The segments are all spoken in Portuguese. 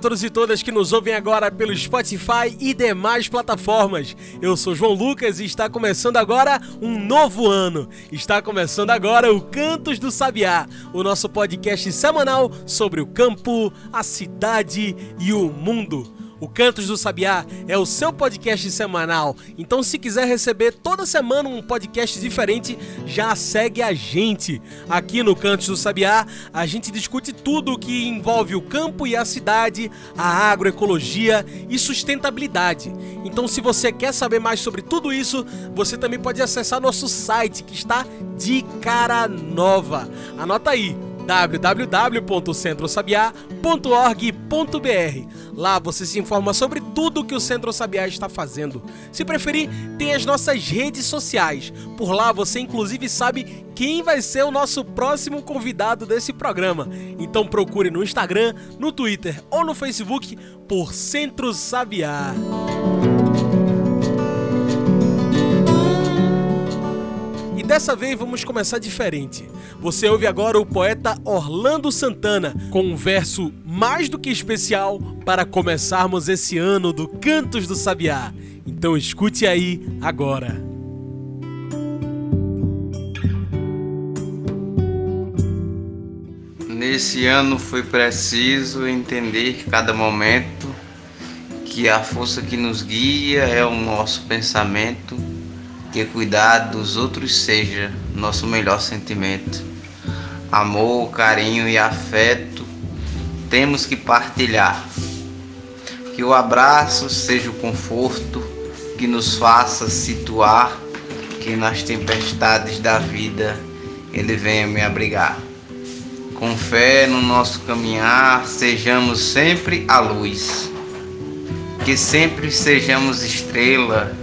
Todos e todas que nos ouvem agora pelo Spotify e demais plataformas. Eu sou João Lucas e está começando agora um novo ano. Está começando agora o Cantos do Sabiá, o nosso podcast semanal sobre o campo, a cidade e o mundo. O Cantos do Sabiá é o seu podcast semanal. Então, se quiser receber toda semana um podcast diferente, já segue a gente. Aqui no Cantos do Sabiá, a gente discute tudo o que envolve o campo e a cidade, a agroecologia e sustentabilidade. Então, se você quer saber mais sobre tudo isso, você também pode acessar nosso site que está de cara nova. Anota aí www.centrosabiá.org.br. Lá você se informa sobre tudo que o Centro Sabiá está fazendo. Se preferir, tem as nossas redes sociais. Por lá você inclusive sabe quem vai ser o nosso próximo convidado desse programa. Então procure no Instagram, no Twitter ou no Facebook por Centro Sabiá. Dessa vez vamos começar diferente. Você ouve agora o poeta Orlando Santana com um verso mais do que especial para começarmos esse ano do Cantos do Sabiá. Então escute aí agora. Nesse ano foi preciso entender cada momento que a força que nos guia é o nosso pensamento que cuidar dos outros seja nosso melhor sentimento. Amor, carinho e afeto temos que partilhar. Que o abraço seja o conforto que nos faça situar, que nas tempestades da vida ele venha me abrigar. Com fé no nosso caminhar, sejamos sempre a luz. Que sempre sejamos estrela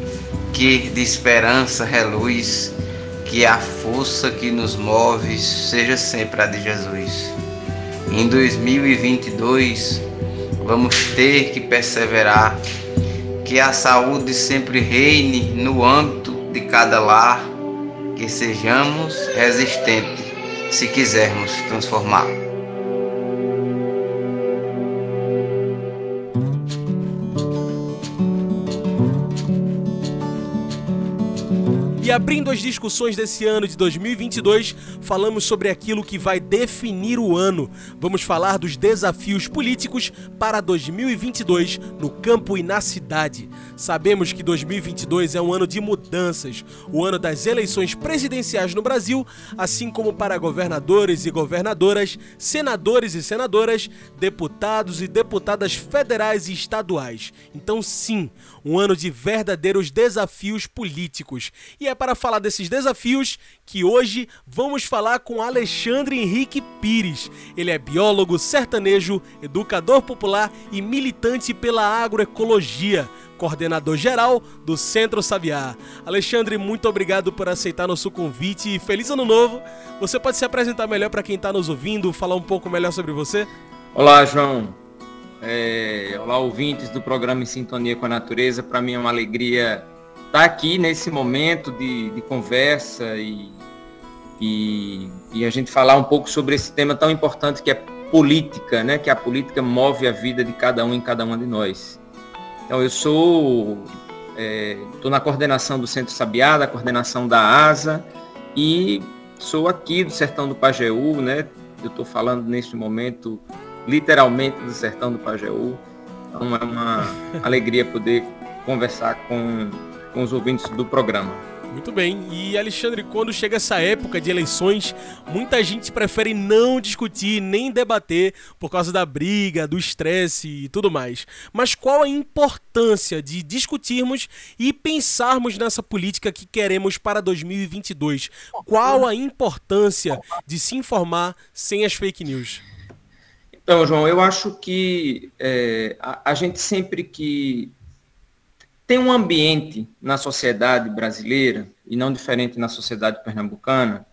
que de esperança reluz, que a força que nos move seja sempre a de Jesus. Em 2022, vamos ter que perseverar, que a saúde sempre reine no âmbito de cada lar, que sejamos resistentes se quisermos transformar. E abrindo as discussões desse ano de 2022, falamos sobre aquilo que vai definir o ano. Vamos falar dos desafios políticos para 2022 no campo e na cidade. Sabemos que 2022 é um ano de mudanças, o ano das eleições presidenciais no Brasil, assim como para governadores e governadoras, senadores e senadoras, deputados e deputadas federais e estaduais. Então, sim, um ano de verdadeiros desafios políticos. E é para falar desses desafios que hoje vamos falar com Alexandre Henrique Pires. Ele é biólogo, sertanejo, educador popular e militante pela agroecologia coordenador geral do Centro Sabiá. Alexandre, muito obrigado por aceitar nosso convite e feliz ano novo. Você pode se apresentar melhor para quem está nos ouvindo, falar um pouco melhor sobre você? Olá, João. É, olá, ouvintes do programa Em Sintonia com a Natureza. Para mim é uma alegria estar tá aqui nesse momento de, de conversa e, e, e, a gente falar um pouco sobre esse tema tão importante que é política, né? Que a política move a vida de cada um em cada uma de nós. Então eu sou, estou é, na coordenação do Centro Sabiá, da coordenação da ASA e sou aqui do Sertão do Pajeú, né? Eu estou falando neste momento literalmente do sertão do Pajeú. Então é uma alegria poder conversar com, com os ouvintes do programa. Muito bem. E Alexandre, quando chega essa época de eleições, muita gente prefere não discutir nem debater por causa da briga, do estresse e tudo mais. Mas qual a importância de discutirmos e pensarmos nessa política que queremos para 2022? Qual a importância de se informar sem as fake news? Então, João, eu acho que é, a, a, gente sempre que tem um ambiente na sociedade brasileira, e não diferente na sociedade pernambucana,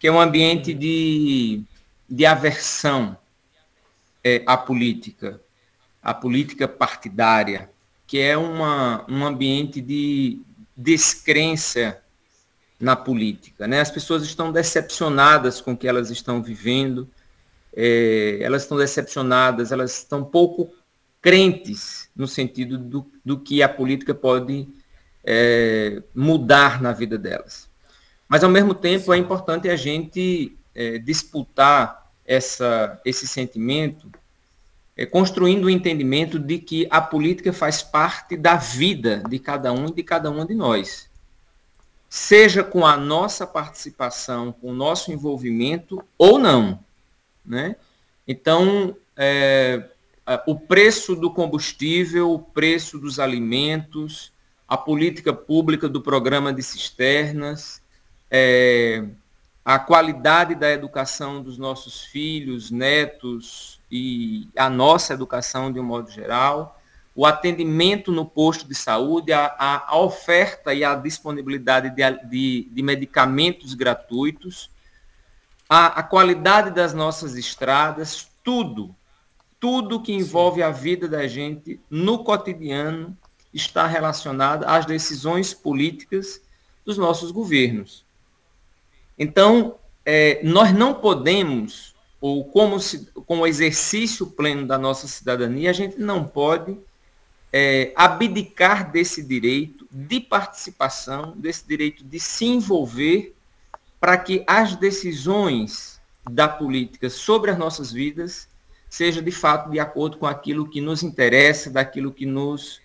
que é um ambiente de, de aversão é a política, a política partidária, que é uma, um ambiente de descrença na política. Né? As pessoas estão decepcionadas com o que elas estão vivendo, é, elas estão decepcionadas, elas estão pouco crentes no sentido do, do que a política pode é, mudar na vida delas. Mas, ao mesmo tempo, é importante a gente é, disputar essa, esse sentimento é, construindo o entendimento de que a política faz parte da vida de cada um e de cada uma de nós. Seja com a nossa participação, com o nosso envolvimento ou não. Né? Então, é, o preço do combustível, o preço dos alimentos, a política pública do programa de cisternas, é, a qualidade da educação dos nossos filhos, netos e a nossa educação de um modo geral, o atendimento no posto de saúde, a, a oferta e a disponibilidade de, de, de medicamentos gratuitos, a, a qualidade das nossas estradas, tudo, tudo que envolve a vida da gente no cotidiano está relacionado às decisões políticas dos nossos governos. Então, é, nós não podemos, ou como, se, como exercício pleno da nossa cidadania, a gente não pode é, abdicar desse direito de participação, desse direito de se envolver para que as decisões da política sobre as nossas vidas seja de fato de acordo com aquilo que nos interessa, daquilo que nos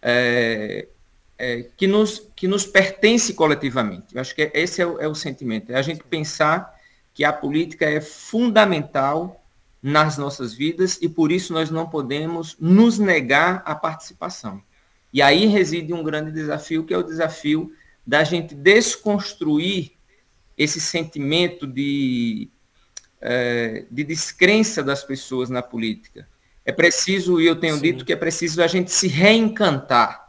é, é, que, nos, que nos pertence coletivamente. Eu acho que esse é o, é o sentimento, é a gente pensar que a política é fundamental nas nossas vidas e por isso nós não podemos nos negar a participação. E aí reside um grande desafio, que é o desafio da gente desconstruir esse sentimento de, é, de descrença das pessoas na política. É preciso, e eu tenho Sim. dito que é preciso a gente se reencantar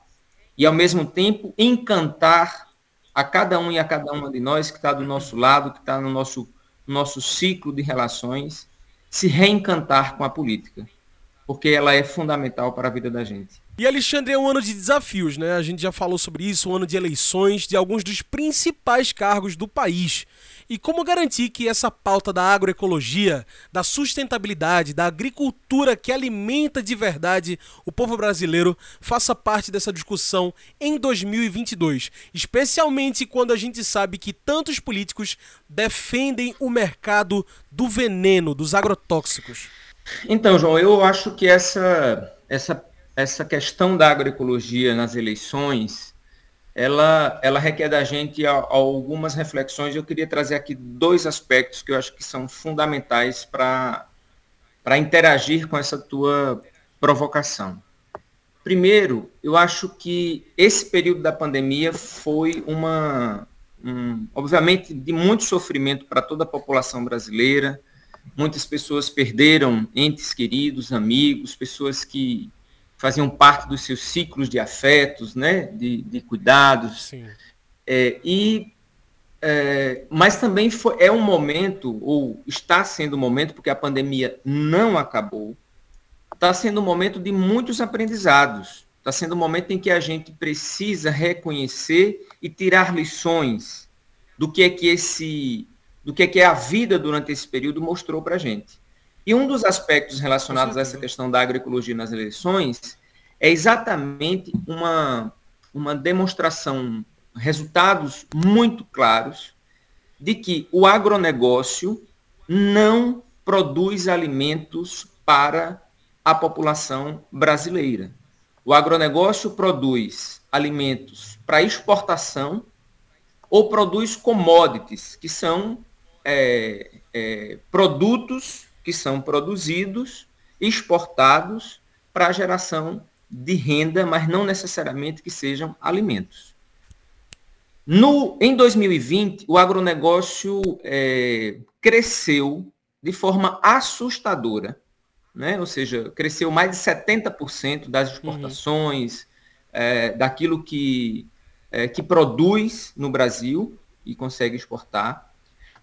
e, ao mesmo tempo, encantar a cada um e a cada uma de nós que está do nosso lado, que está no nosso, nosso ciclo de relações, se reencantar com a política, porque ela é fundamental para a vida da gente. E Alexandre é um ano de desafios, né? A gente já falou sobre isso, um ano de eleições de alguns dos principais cargos do país. E como garantir que essa pauta da agroecologia, da sustentabilidade, da agricultura que alimenta de verdade o povo brasileiro faça parte dessa discussão em 2022, especialmente quando a gente sabe que tantos políticos defendem o mercado do veneno, dos agrotóxicos. Então, João, eu acho que essa essa essa questão da agroecologia nas eleições, ela, ela requer da gente algumas reflexões. Eu queria trazer aqui dois aspectos que eu acho que são fundamentais para interagir com essa tua provocação. Primeiro, eu acho que esse período da pandemia foi uma, um, obviamente, de muito sofrimento para toda a população brasileira. Muitas pessoas perderam entes queridos, amigos, pessoas que faziam parte dos seus ciclos de afetos, né, de, de cuidados. É, e é, mas também foi, é um momento, ou está sendo um momento, porque a pandemia não acabou, está sendo um momento de muitos aprendizados. Está sendo um momento em que a gente precisa reconhecer e tirar lições do que é que esse, do que é que a vida durante esse período mostrou para a gente. E um dos aspectos relacionados a essa questão da agroecologia nas eleições é exatamente uma, uma demonstração, resultados muito claros de que o agronegócio não produz alimentos para a população brasileira. O agronegócio produz alimentos para exportação ou produz commodities, que são é, é, produtos que são produzidos, exportados para a geração de renda, mas não necessariamente que sejam alimentos. No, em 2020, o agronegócio é, cresceu de forma assustadora, né? ou seja, cresceu mais de 70% das exportações, uhum. é, daquilo que, é, que produz no Brasil e consegue exportar.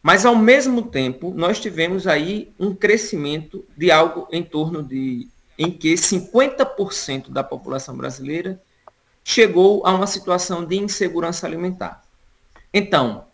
Mas, ao mesmo tempo, nós tivemos aí um crescimento de algo em torno de, em que 50% da população brasileira chegou a uma situação de insegurança alimentar. Então,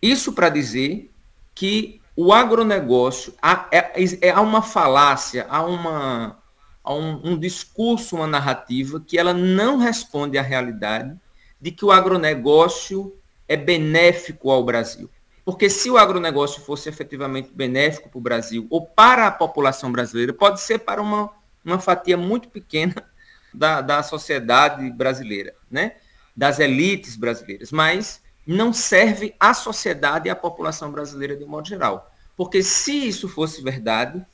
isso para dizer que o agronegócio, há, é, é, há uma falácia, há, uma, há um, um discurso, uma narrativa que ela não responde à realidade de que o agronegócio é benéfico ao Brasil. Porque se o agronegócio fosse efetivamente benéfico para o Brasil ou para a população brasileira, pode ser para uma, uma fatia muito pequena da, da sociedade brasileira, né? das elites brasileiras, mas não serve à sociedade e à população brasileira de um modo geral. Porque se isso fosse verdade,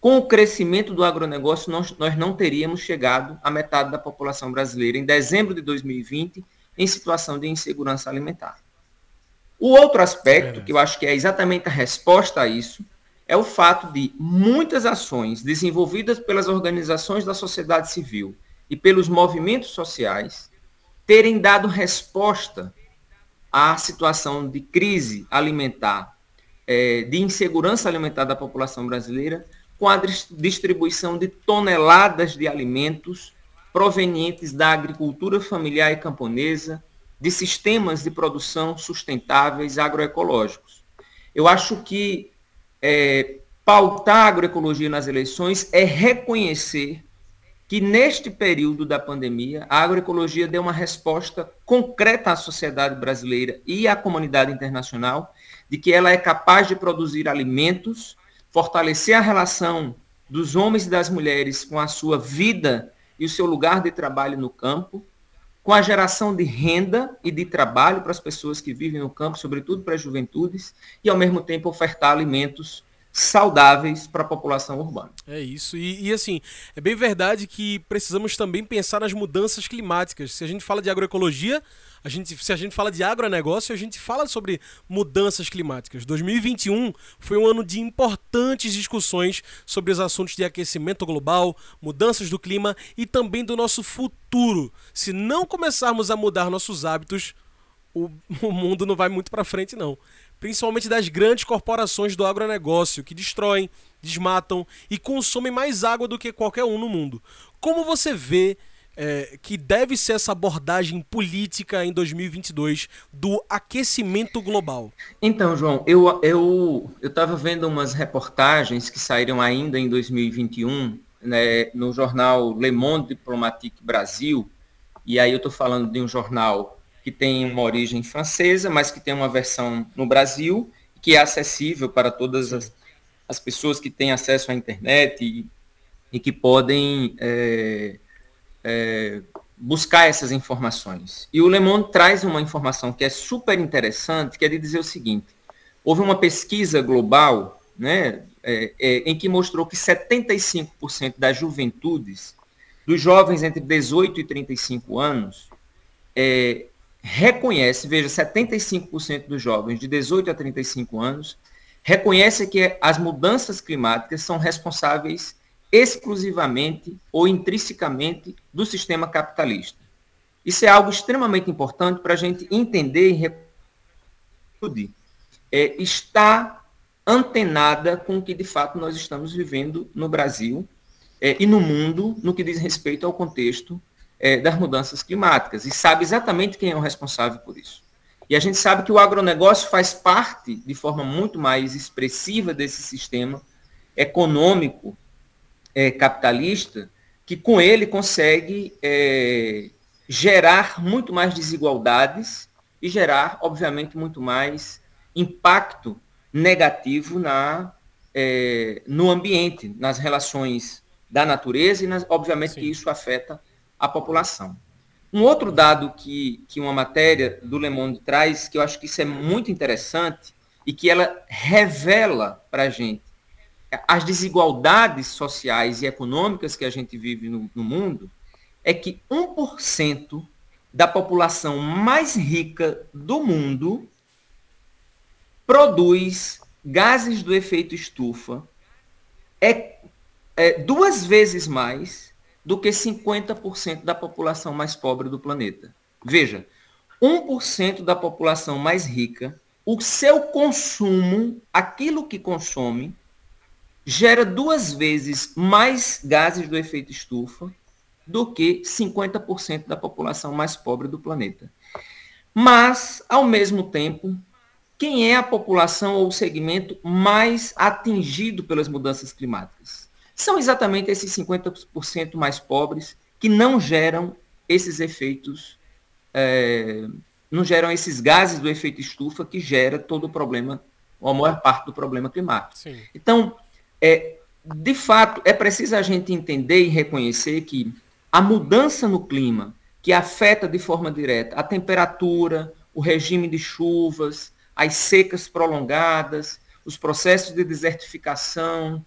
com o crescimento do agronegócio, nós, nós não teríamos chegado à metade da população brasileira em dezembro de 2020 em situação de insegurança alimentar. O outro aspecto, que eu acho que é exatamente a resposta a isso, é o fato de muitas ações desenvolvidas pelas organizações da sociedade civil e pelos movimentos sociais terem dado resposta à situação de crise alimentar, é, de insegurança alimentar da população brasileira, com a distribuição de toneladas de alimentos provenientes da agricultura familiar e camponesa, de sistemas de produção sustentáveis agroecológicos. Eu acho que é, pautar a agroecologia nas eleições é reconhecer que neste período da pandemia, a agroecologia deu uma resposta concreta à sociedade brasileira e à comunidade internacional de que ela é capaz de produzir alimentos, fortalecer a relação dos homens e das mulheres com a sua vida e o seu lugar de trabalho no campo, com a geração de renda e de trabalho para as pessoas que vivem no campo, sobretudo para as juventudes, e ao mesmo tempo ofertar alimentos saudáveis para a população urbana. É isso. E, e, assim, é bem verdade que precisamos também pensar nas mudanças climáticas. Se a gente fala de agroecologia, a gente, se a gente fala de agronegócio, a gente fala sobre mudanças climáticas. 2021 foi um ano de importantes discussões sobre os assuntos de aquecimento global, mudanças do clima e também do nosso futuro. Se não começarmos a mudar nossos hábitos, o, o mundo não vai muito para frente, não principalmente das grandes corporações do agronegócio, que destroem, desmatam e consomem mais água do que qualquer um no mundo. Como você vê é, que deve ser essa abordagem política em 2022 do aquecimento global? Então, João, eu eu estava vendo umas reportagens que saíram ainda em 2021 né, no jornal Le Monde Diplomatique Brasil, e aí eu estou falando de um jornal que tem uma origem francesa, mas que tem uma versão no Brasil, que é acessível para todas as, as pessoas que têm acesso à internet e, e que podem é, é, buscar essas informações. E o Le Monde traz uma informação que é super interessante, que é de dizer o seguinte, houve uma pesquisa global né, é, é em que mostrou que 75% das juventudes, dos jovens entre 18 e 35 anos, é, reconhece, veja, 75% dos jovens de 18 a 35 anos reconhece que as mudanças climáticas são responsáveis exclusivamente ou intrinsecamente do sistema capitalista. Isso é algo extremamente importante para a gente entender e é, está antenada com o que de fato nós estamos vivendo no Brasil é, e no mundo no que diz respeito ao contexto é, das mudanças climáticas e sabe exatamente quem é o responsável por isso. E a gente sabe que o agronegócio faz parte, de forma muito mais expressiva, desse sistema econômico é, capitalista, que com ele consegue é, gerar muito mais desigualdades e gerar, obviamente, muito mais impacto negativo na, é, no ambiente, nas relações da natureza e, nas, obviamente, Sim. que isso afeta a população. Um outro dado que, que uma matéria do Le Monde traz, que eu acho que isso é muito interessante e que ela revela para a gente as desigualdades sociais e econômicas que a gente vive no, no mundo, é que 1% da população mais rica do mundo produz gases do efeito estufa é, é duas vezes mais do que 50% da população mais pobre do planeta. Veja, 1% da população mais rica o seu consumo, aquilo que consome, gera duas vezes mais gases do efeito estufa do que 50% da população mais pobre do planeta. Mas, ao mesmo tempo, quem é a população ou o segmento mais atingido pelas mudanças climáticas? São exatamente esses 50% mais pobres que não geram esses efeitos, é, não geram esses gases do efeito estufa que gera todo o problema, ou a maior parte do problema climático. Sim. Então, é, de fato, é preciso a gente entender e reconhecer que a mudança no clima, que afeta de forma direta a temperatura, o regime de chuvas, as secas prolongadas, os processos de desertificação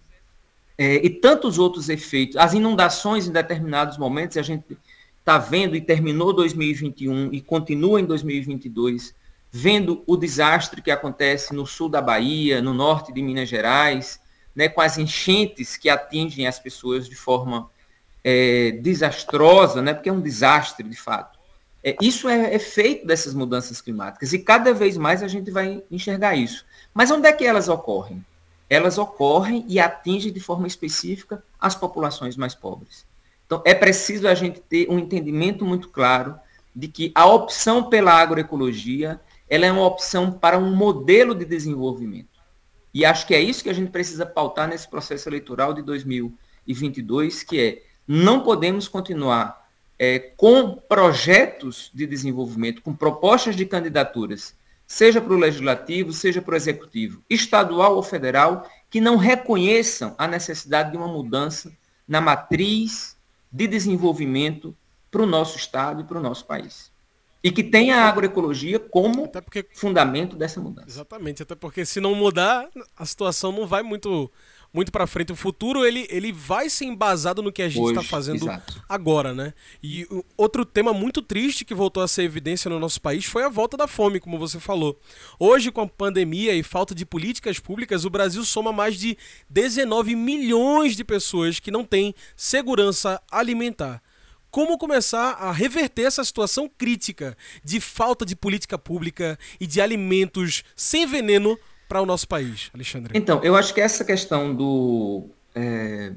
é, e tantos outros efeitos, as inundações em determinados momentos, a gente está vendo e terminou 2021 e continua em 2022, vendo o desastre que acontece no sul da Bahia, no norte de Minas Gerais, né, com as enchentes que atingem as pessoas de forma é, desastrosa, né, porque é um desastre de fato. É, isso é efeito dessas mudanças climáticas e cada vez mais a gente vai enxergar isso. Mas onde é que elas ocorrem? Elas ocorrem e atingem de forma específica as populações mais pobres. Então, é preciso a gente ter um entendimento muito claro de que a opção pela agroecologia ela é uma opção para um modelo de desenvolvimento. E acho que é isso que a gente precisa pautar nesse processo eleitoral de 2022, que é não podemos continuar é, com projetos de desenvolvimento, com propostas de candidaturas, seja para o legislativo, seja para o executivo, estadual ou federal, que não reconheçam a necessidade de uma mudança na matriz de desenvolvimento para o nosso Estado e para o nosso país. E que tenha a agroecologia como porque, fundamento dessa mudança. Exatamente, até porque se não mudar, a situação não vai muito muito para frente. O futuro ele, ele vai ser embasado no que a gente está fazendo exato. agora, né? E outro tema muito triste que voltou a ser evidência no nosso país foi a volta da fome, como você falou. Hoje, com a pandemia e falta de políticas públicas, o Brasil soma mais de 19 milhões de pessoas que não têm segurança alimentar como começar a reverter essa situação crítica de falta de política pública e de alimentos sem veneno para o nosso país, Alexandre? Então, eu acho que essa questão do. É,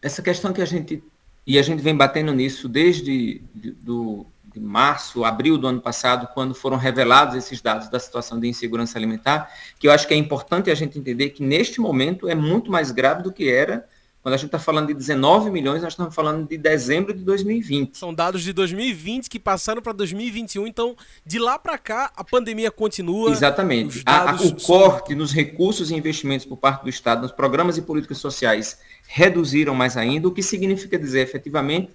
essa questão que a gente. E a gente vem batendo nisso desde de, do, de março, abril do ano passado, quando foram revelados esses dados da situação de insegurança alimentar, que eu acho que é importante a gente entender que neste momento é muito mais grave do que era quando a gente está falando de 19 milhões, nós estamos falando de dezembro de 2020. São dados de 2020 que passaram para 2021, então de lá para cá a pandemia continua. Exatamente. A, a, o corte nos recursos e investimentos por parte do Estado, nos programas e políticas sociais, reduziram mais ainda, o que significa dizer efetivamente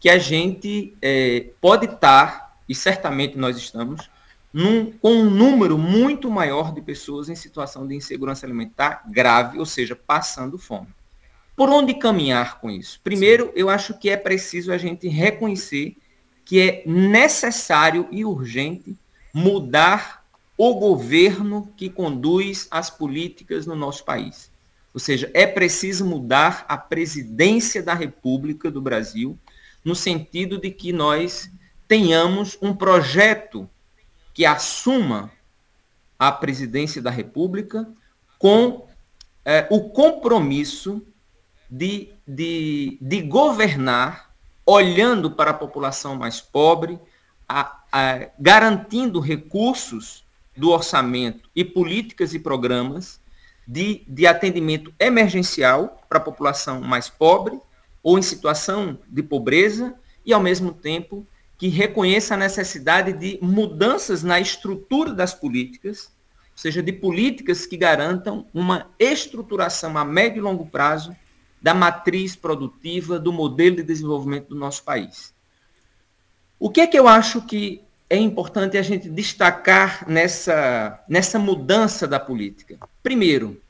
que a gente é, pode estar, e certamente nós estamos, num, com um número muito maior de pessoas em situação de insegurança alimentar grave, ou seja, passando fome. Por onde caminhar com isso? Primeiro, eu acho que é preciso a gente reconhecer que é necessário e urgente mudar o governo que conduz as políticas no nosso país. Ou seja, é preciso mudar a presidência da República do Brasil, no sentido de que nós tenhamos um projeto que assuma a presidência da República com é, o compromisso de, de, de governar olhando para a população mais pobre, a, a, garantindo recursos do orçamento e políticas e programas de, de atendimento emergencial para a população mais pobre ou em situação de pobreza e, ao mesmo tempo, que reconheça a necessidade de mudanças na estrutura das políticas, ou seja, de políticas que garantam uma estruturação a médio e longo prazo da matriz produtiva, do modelo de desenvolvimento do nosso país. O que é que eu acho que é importante a gente destacar nessa, nessa mudança da política? Primeiro,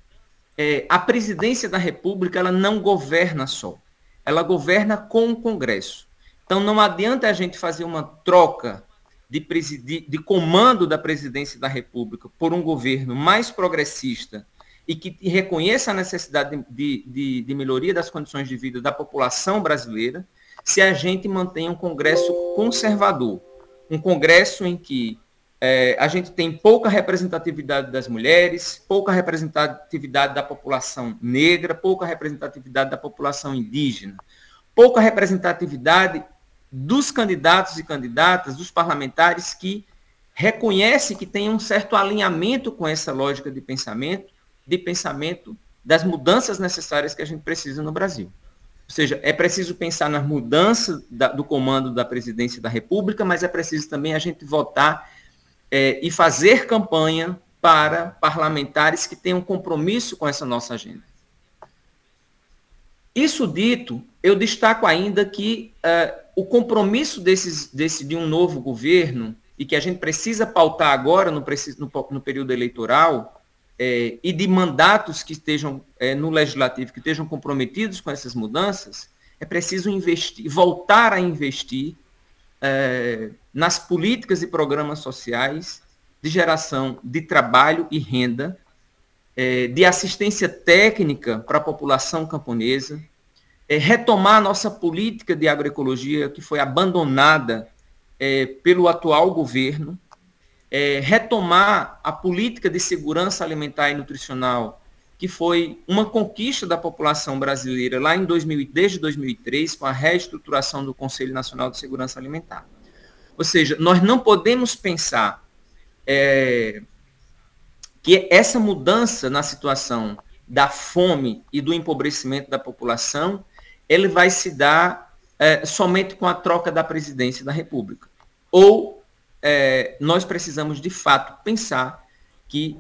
é, a presidência da República ela não governa só, ela governa com o Congresso. Então não adianta a gente fazer uma troca de, de comando da presidência da República por um governo mais progressista e que reconheça a necessidade de, de, de, melhoria das condições de vida da população brasileira, se a gente mantém um Congresso conservador, um Congresso em que é, a gente tem pouca representatividade das mulheres, pouca representatividade da população negra, pouca representatividade da população indígena, pouca representatividade dos candidatos e candidatas, dos parlamentares que reconhecem que tem um certo alinhamento com essa lógica de pensamento, de pensamento das mudanças necessárias que a gente precisa no Brasil. Ou seja, é preciso pensar nas mudanças da, do comando da presidência da República, mas é preciso também a gente votar é, e fazer campanha para parlamentares que tenham compromisso com essa nossa agenda. Isso dito, eu destaco ainda que uh, o compromisso desses, desse, de um novo governo, e que a gente precisa pautar agora no, no, no período eleitoral, é, e de mandatos que estejam é, no legislativo, que estejam comprometidos com essas mudanças, é preciso investir, voltar a investir é, nas políticas e programas sociais de geração de trabalho e renda, é, de assistência técnica para a população camponesa, é, retomar a nossa política de agroecologia que foi abandonada é, pelo atual governo, é, retomar a política de segurança alimentar e nutricional, que foi uma conquista da população brasileira lá em 2000, desde 2003, com a reestruturação do Conselho Nacional de Segurança Alimentar. Ou seja, nós não podemos pensar é, que essa mudança na situação da fome e do empobrecimento da população, ele vai se dar é, somente com a troca da presidência da República. Ou é, nós precisamos, de fato, pensar que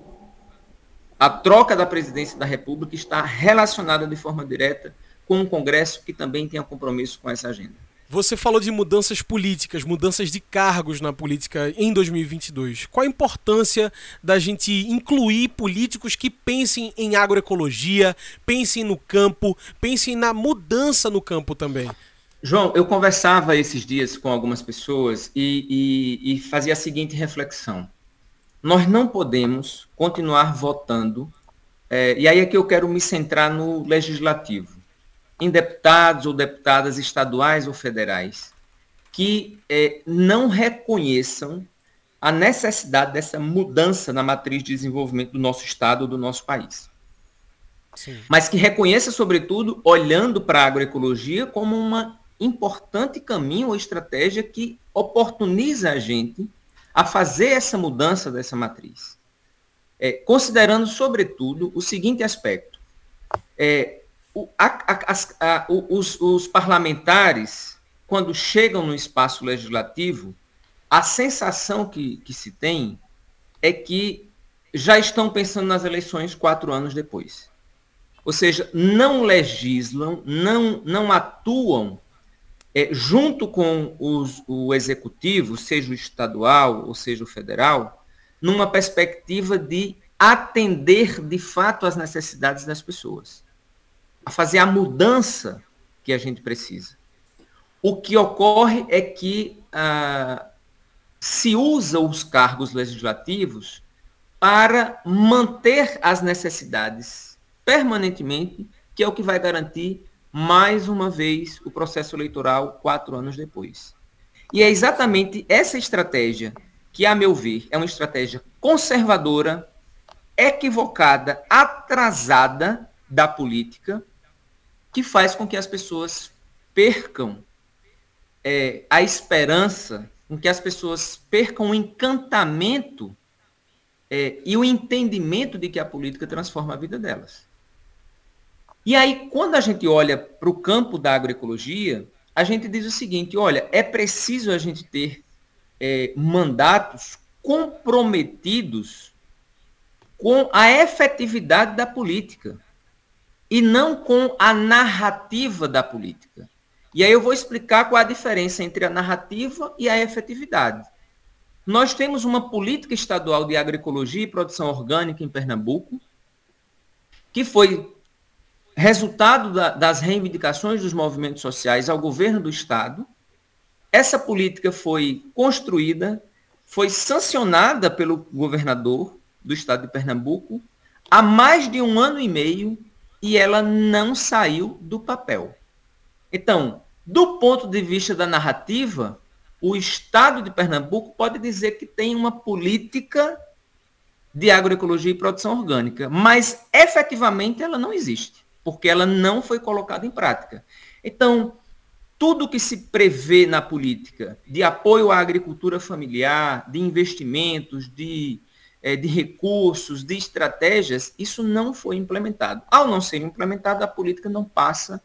a troca da presidência da República está relacionada de forma direta com um Congresso que também tenha compromisso com essa agenda. Você falou de mudanças políticas, mudanças de cargos na política em 2022. Qual a importância da gente incluir políticos que pensem em agroecologia, pensem no campo, pensem na mudança no campo também? João, eu conversava esses dias com algumas pessoas e, e, e fazia a seguinte reflexão. Nós não podemos continuar votando, é, e aí é que eu quero me centrar no legislativo em deputados ou deputadas estaduais ou federais que é, não reconheçam a necessidade dessa mudança na matriz de desenvolvimento do nosso Estado ou do nosso país. Sim. Mas que reconheça, sobretudo, olhando para a agroecologia como uma importante caminho ou estratégia que oportuniza a gente a fazer essa mudança dessa matriz. É, considerando, sobretudo, o seguinte aspecto. É, o, a, a, a, os, os parlamentares, quando chegam no espaço legislativo, a sensação que, que se tem é que já estão pensando nas eleições quatro anos depois. Ou seja, não legislam, não, não atuam é, junto com os, o executivo, seja o estadual ou seja o federal, numa perspectiva de atender de fato às necessidades das pessoas a fazer a mudança que a gente precisa. O que ocorre é que ah, se usa os cargos legislativos para manter as necessidades permanentemente, que é o que vai garantir, mais uma vez, o processo eleitoral quatro anos depois. E é exatamente essa estratégia que, a meu ver, é uma estratégia conservadora, equivocada, atrasada da política, que faz com que as pessoas percam é, a esperança, com que as pessoas percam o encantamento é, e o entendimento de que a política transforma a vida delas. E aí, quando a gente olha para o campo da agroecologia, a gente diz o seguinte: olha, é preciso a gente ter é, mandatos comprometidos com a efetividade da política e não com a narrativa da política. E aí eu vou explicar qual a diferença entre a narrativa e a efetividade. Nós temos uma política estadual de agroecologia e produção orgânica em Pernambuco, que foi resultado da, das reivindicações dos movimentos sociais ao governo do Estado. Essa política foi construída, foi sancionada pelo governador do Estado de Pernambuco há mais de um ano e meio e ela não saiu do papel. Então, do ponto de vista da narrativa, o Estado de Pernambuco pode dizer que tem uma política de agroecologia e produção orgânica, mas efetivamente ela não existe, porque ela não foi colocada em prática. Então, tudo que se prevê na política de apoio à agricultura familiar, de investimentos, de, é, de recursos, de estratégias, isso não foi implementado. Ao não ser implementado, a política não passa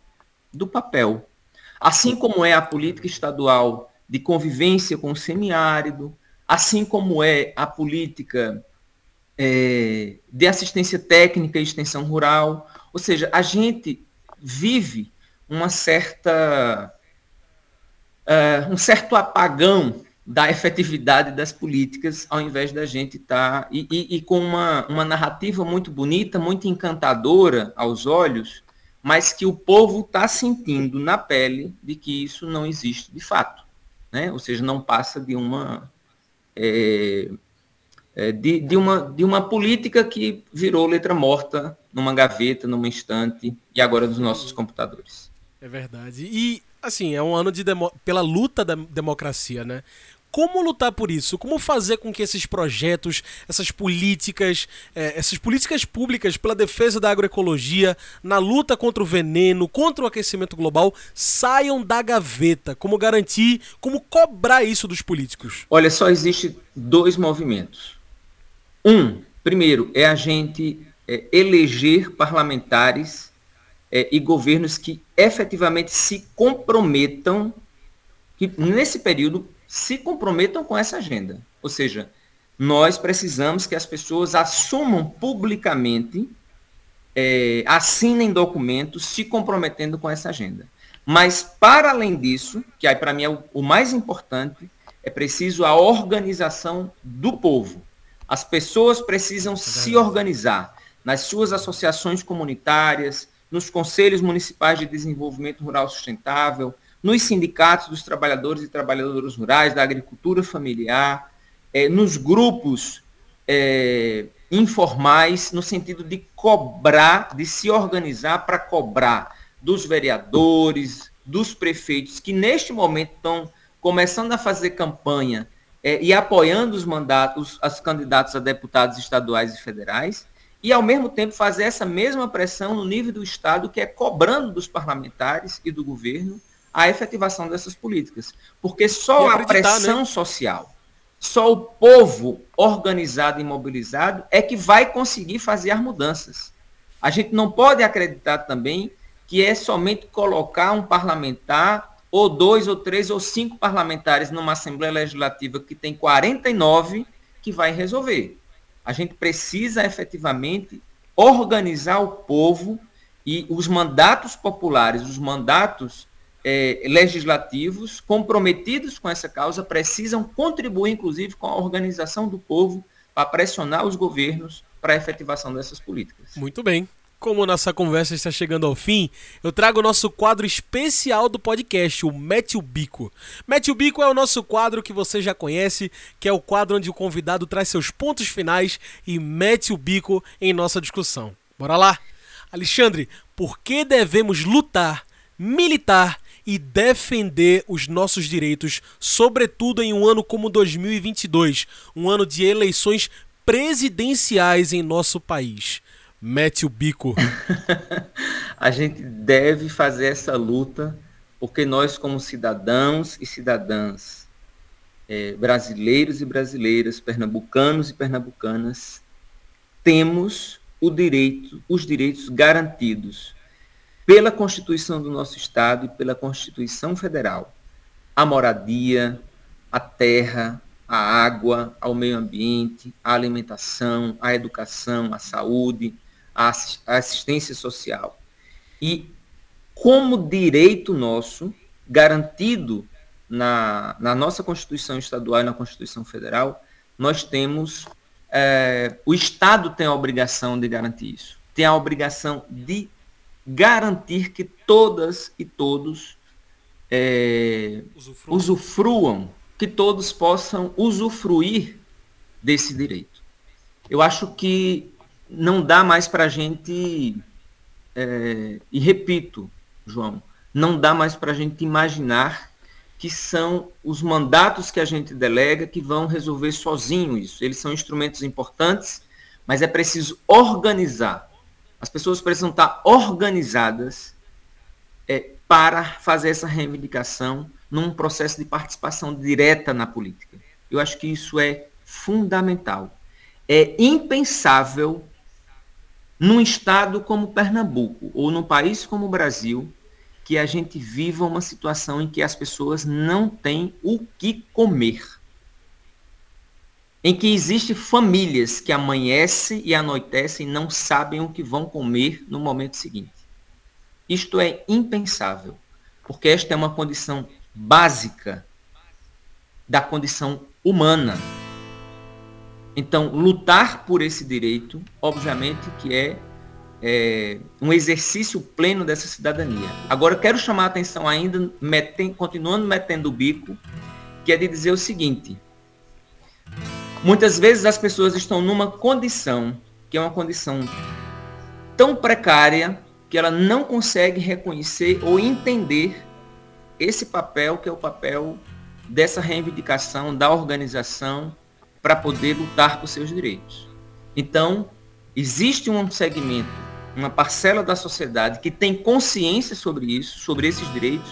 do papel. Assim como é a política estadual de convivência com o semiárido, assim como é a política é, de assistência técnica e extensão rural. Ou seja, a gente vive uma certa uh, um certo apagão da efetividade das políticas, ao invés da gente estar. Tá, e, e, e, com uma, uma narrativa muito bonita, muito encantadora aos olhos, mas que o povo está sentindo na pele de que isso não existe de fato. Né? Ou seja, não passa de uma. É, é, de, de, uma, de uma política que virou letra morta numa gaveta, numa estante e agora dos nossos computadores. É verdade. E assim, é um ano de demo... pela luta da democracia, né? Como lutar por isso? Como fazer com que esses projetos, essas políticas, é, essas políticas públicas pela defesa da agroecologia, na luta contra o veneno, contra o aquecimento global, saiam da gaveta? Como garantir, como cobrar isso dos políticos? Olha, só existe dois movimentos. Um, primeiro, é a gente é, eleger parlamentares é, e governos que efetivamente se comprometam, que nesse período se comprometam com essa agenda. Ou seja, nós precisamos que as pessoas assumam publicamente, é, assinem documentos se comprometendo com essa agenda. Mas, para além disso, que aí para mim é o, o mais importante, é preciso a organização do povo. As pessoas precisam é se organizar nas suas associações comunitárias, nos conselhos municipais de desenvolvimento rural sustentável, nos sindicatos dos trabalhadores e trabalhadoras rurais, da agricultura familiar, é, nos grupos é, informais, no sentido de cobrar, de se organizar para cobrar dos vereadores, dos prefeitos, que neste momento estão começando a fazer campanha é, e apoiando os mandatos, os candidatos a deputados estaduais e federais, e, ao mesmo tempo, fazer essa mesma pressão no nível do Estado, que é cobrando dos parlamentares e do governo a efetivação dessas políticas. Porque só a pressão né? social, só o povo organizado e mobilizado é que vai conseguir fazer as mudanças. A gente não pode acreditar também que é somente colocar um parlamentar, ou dois, ou três, ou cinco parlamentares numa Assembleia Legislativa que tem 49 que vai resolver. A gente precisa efetivamente organizar o povo e os mandatos populares, os mandatos é, legislativos comprometidos com essa causa precisam contribuir, inclusive, com a organização do povo para pressionar os governos para a efetivação dessas políticas. Muito bem como nossa conversa está chegando ao fim, eu trago o nosso quadro especial do podcast, o Mete o Bico. Mete o Bico é o nosso quadro que você já conhece, que é o quadro onde o convidado traz seus pontos finais e mete o bico em nossa discussão. Bora lá! Alexandre, por que devemos lutar, militar e defender os nossos direitos, sobretudo em um ano como 2022, um ano de eleições presidenciais em nosso país? Mete o bico. a gente deve fazer essa luta porque nós, como cidadãos e cidadãs, é, brasileiros e brasileiras, pernambucanos e pernambucanas, temos o direito, os direitos garantidos pela Constituição do nosso Estado e pela Constituição Federal. A moradia, a terra, a água, ao meio ambiente, a alimentação, a educação, a saúde, a assistência social. E como direito nosso, garantido na, na nossa Constituição Estadual e na Constituição Federal, nós temos, é, o Estado tem a obrigação de garantir isso. Tem a obrigação de garantir que todas e todos é, usufruam. usufruam, que todos possam usufruir desse direito. Eu acho que não dá mais para a gente, é, e repito, João, não dá mais para a gente imaginar que são os mandatos que a gente delega que vão resolver sozinho isso. Eles são instrumentos importantes, mas é preciso organizar. As pessoas precisam estar organizadas é, para fazer essa reivindicação num processo de participação direta na política. Eu acho que isso é fundamental. É impensável num estado como Pernambuco ou num país como o Brasil que a gente viva uma situação em que as pessoas não têm o que comer. Em que existem famílias que amanhecem e anoitecem e não sabem o que vão comer no momento seguinte. Isto é impensável, porque esta é uma condição básica da condição humana. Então, lutar por esse direito, obviamente que é é, um exercício pleno dessa cidadania. Agora, quero chamar a atenção ainda, metem, continuando metendo o bico, que é de dizer o seguinte: muitas vezes as pessoas estão numa condição, que é uma condição tão precária, que ela não consegue reconhecer ou entender esse papel, que é o papel dessa reivindicação, da organização, para poder lutar por seus direitos. Então, existe um segmento uma parcela da sociedade que tem consciência sobre isso, sobre esses direitos,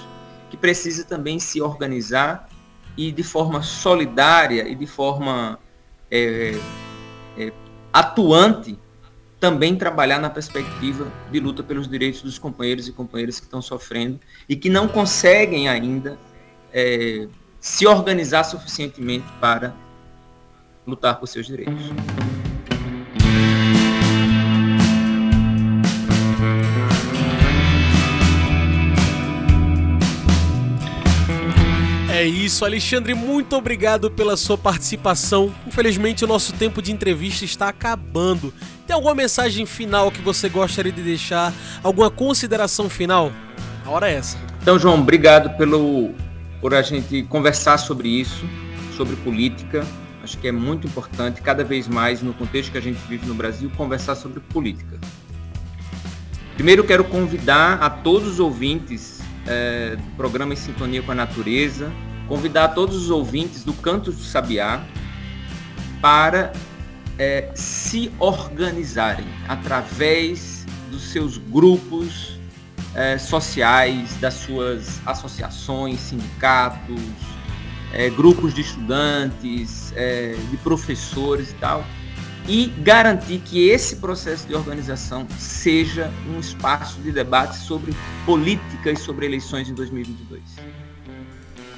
que precisa também se organizar e de forma solidária e de forma é, é, atuante também trabalhar na perspectiva de luta pelos direitos dos companheiros e companheiras que estão sofrendo e que não conseguem ainda é, se organizar suficientemente para lutar por seus direitos. É isso, Alexandre, muito obrigado pela sua participação. Infelizmente, o nosso tempo de entrevista está acabando. Tem alguma mensagem final que você gostaria de deixar? Alguma consideração final? A hora é essa. Então, João, obrigado pelo, por a gente conversar sobre isso, sobre política. Acho que é muito importante, cada vez mais, no contexto que a gente vive no Brasil, conversar sobre política. Primeiro, quero convidar a todos os ouvintes é, do programa Em Sintonia com a Natureza, convidar todos os ouvintes do Cantos do Sabiá para é, se organizarem através dos seus grupos é, sociais, das suas associações, sindicatos, é, grupos de estudantes, é, de professores e tal, e garantir que esse processo de organização seja um espaço de debate sobre política e sobre eleições em 2022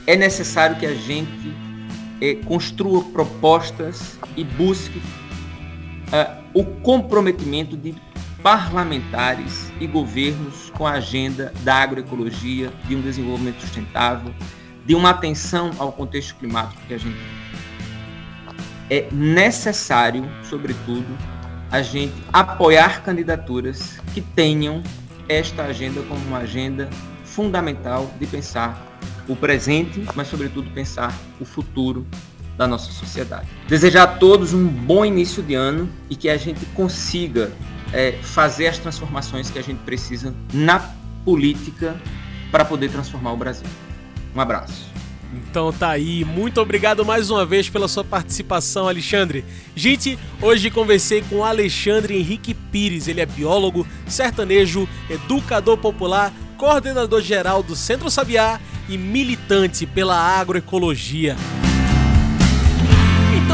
é necessário que a gente é, construa propostas e busque uh, o comprometimento de parlamentares e governos com a agenda da agroecologia, de um desenvolvimento sustentável, de uma atenção ao contexto climático que a gente é necessário, sobretudo, a gente apoiar candidaturas que tenham esta agenda como uma agenda fundamental de pensar o presente, mas sobretudo pensar o futuro da nossa sociedade. Desejar a todos um bom início de ano e que a gente consiga é, fazer as transformações que a gente precisa na política para poder transformar o Brasil. Um abraço. Então tá aí, muito obrigado mais uma vez pela sua participação, Alexandre. Gente, hoje conversei com Alexandre Henrique Pires, ele é biólogo, sertanejo, educador popular, coordenador geral do Centro Sabiá e militante pela agroecologia.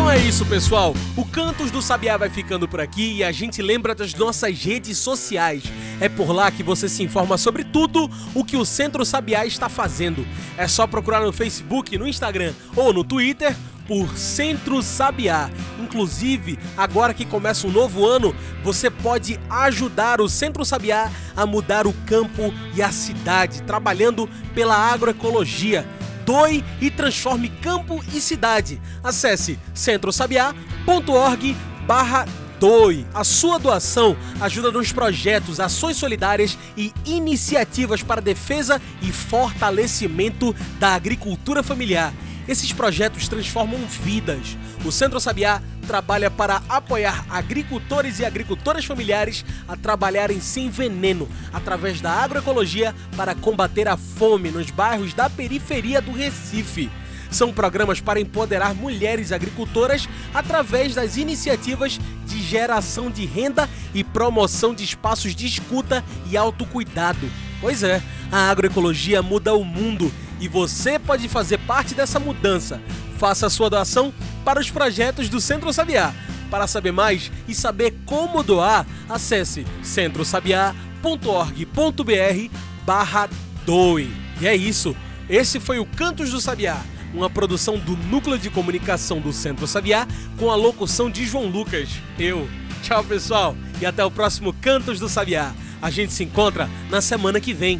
Então é isso, pessoal. O Cantos do Sabiá vai ficando por aqui e a gente lembra das nossas redes sociais. É por lá que você se informa sobre tudo o que o Centro Sabiá está fazendo. É só procurar no Facebook, no Instagram ou no Twitter por Centro Sabiá. Inclusive, agora que começa um novo ano, você pode ajudar o Centro Sabiá a mudar o campo e a cidade, trabalhando pela agroecologia. Doe e transforme campo e cidade. Acesse centrosabiá.org barra doe. A sua doação ajuda nos projetos, ações solidárias e iniciativas para defesa e fortalecimento da agricultura familiar. Esses projetos transformam vidas. O Centro Sabiá trabalha para apoiar agricultores e agricultoras familiares a trabalharem sem veneno, através da agroecologia para combater a fome nos bairros da periferia do Recife. São programas para empoderar mulheres agricultoras através das iniciativas de geração de renda e promoção de espaços de escuta e autocuidado. Pois é, a agroecologia muda o mundo e você pode fazer parte dessa mudança. Faça sua doação para os projetos do Centro Sabiá. Para saber mais e saber como doar, acesse centrosabiá.org.br barra doe. E é isso, esse foi o Cantos do Sabiá, uma produção do Núcleo de Comunicação do Centro Sabiá com a locução de João Lucas. Eu. Tchau, pessoal, e até o próximo Cantos do Sabiá. A gente se encontra na semana que vem.